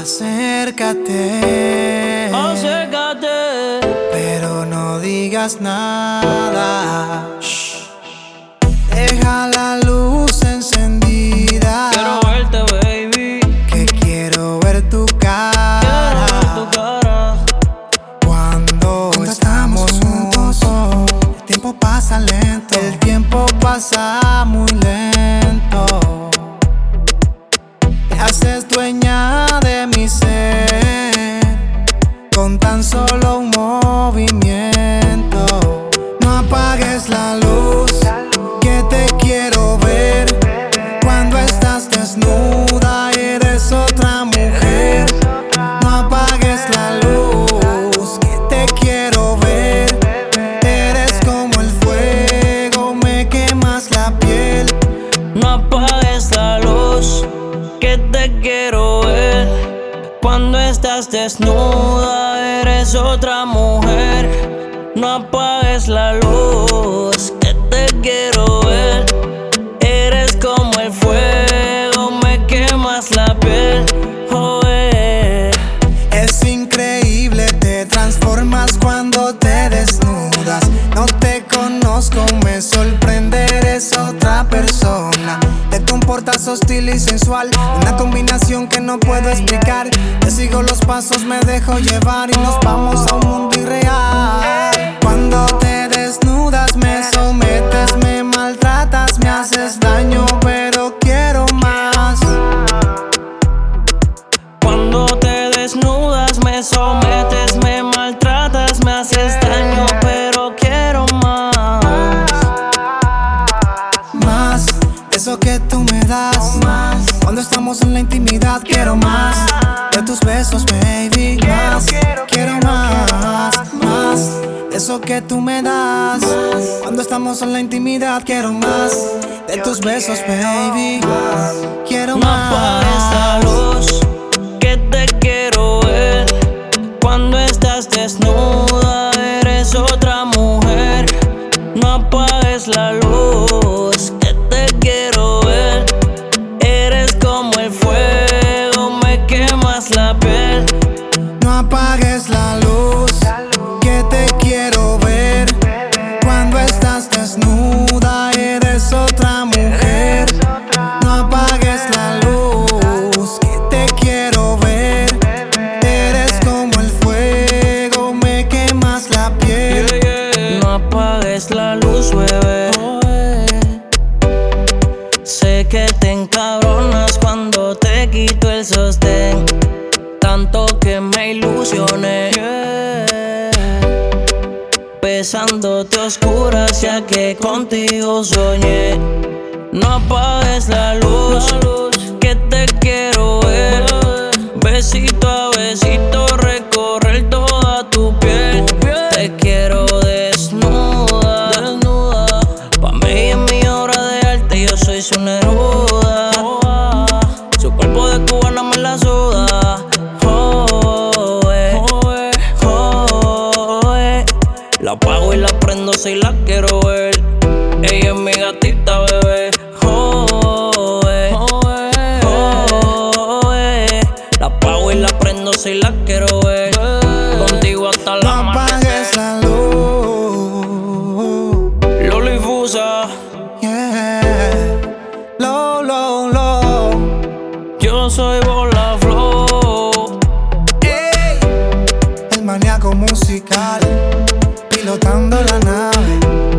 Acércate. Acércate. Pero no digas nada. Cuando estás desnuda, eres otra mujer. No apagues la luz, que te quiero hostil y sensual, una combinación que no puedo explicar. Te sigo los pasos, me dejo llevar y nos vamos a un mundo irreal. Eso que tú me das. Más cuando estamos en la intimidad, quiero más de tus besos, baby. Más quiero más, más eso que tú me das. Cuando estamos en la intimidad, quiero más de tus besos, baby. Quiero No apagues la más. luz, que te quiero ver. Cuando estás desnuda, eres otra mujer. No apagues la luz, luz, bebé. Sé que te encabronas cuando te quito el sostén. Tanto que me ilusioné. Yeah. Pesándote oscuras, ya que contigo soñé. No apagues la luz, que te quiero ver. Besito a besito, recorrer toda tu piel. Te quiero apago y la prendo si la quiero ver. Ella es mi gatita, bebé. La apago y la prendo si la quiero ver. Contigo hasta la no apagues la luz. Loli Fusa. Yeah. Low, low, low. Yo soy bola flow. Ey. El maníaco musical pilotando la nave.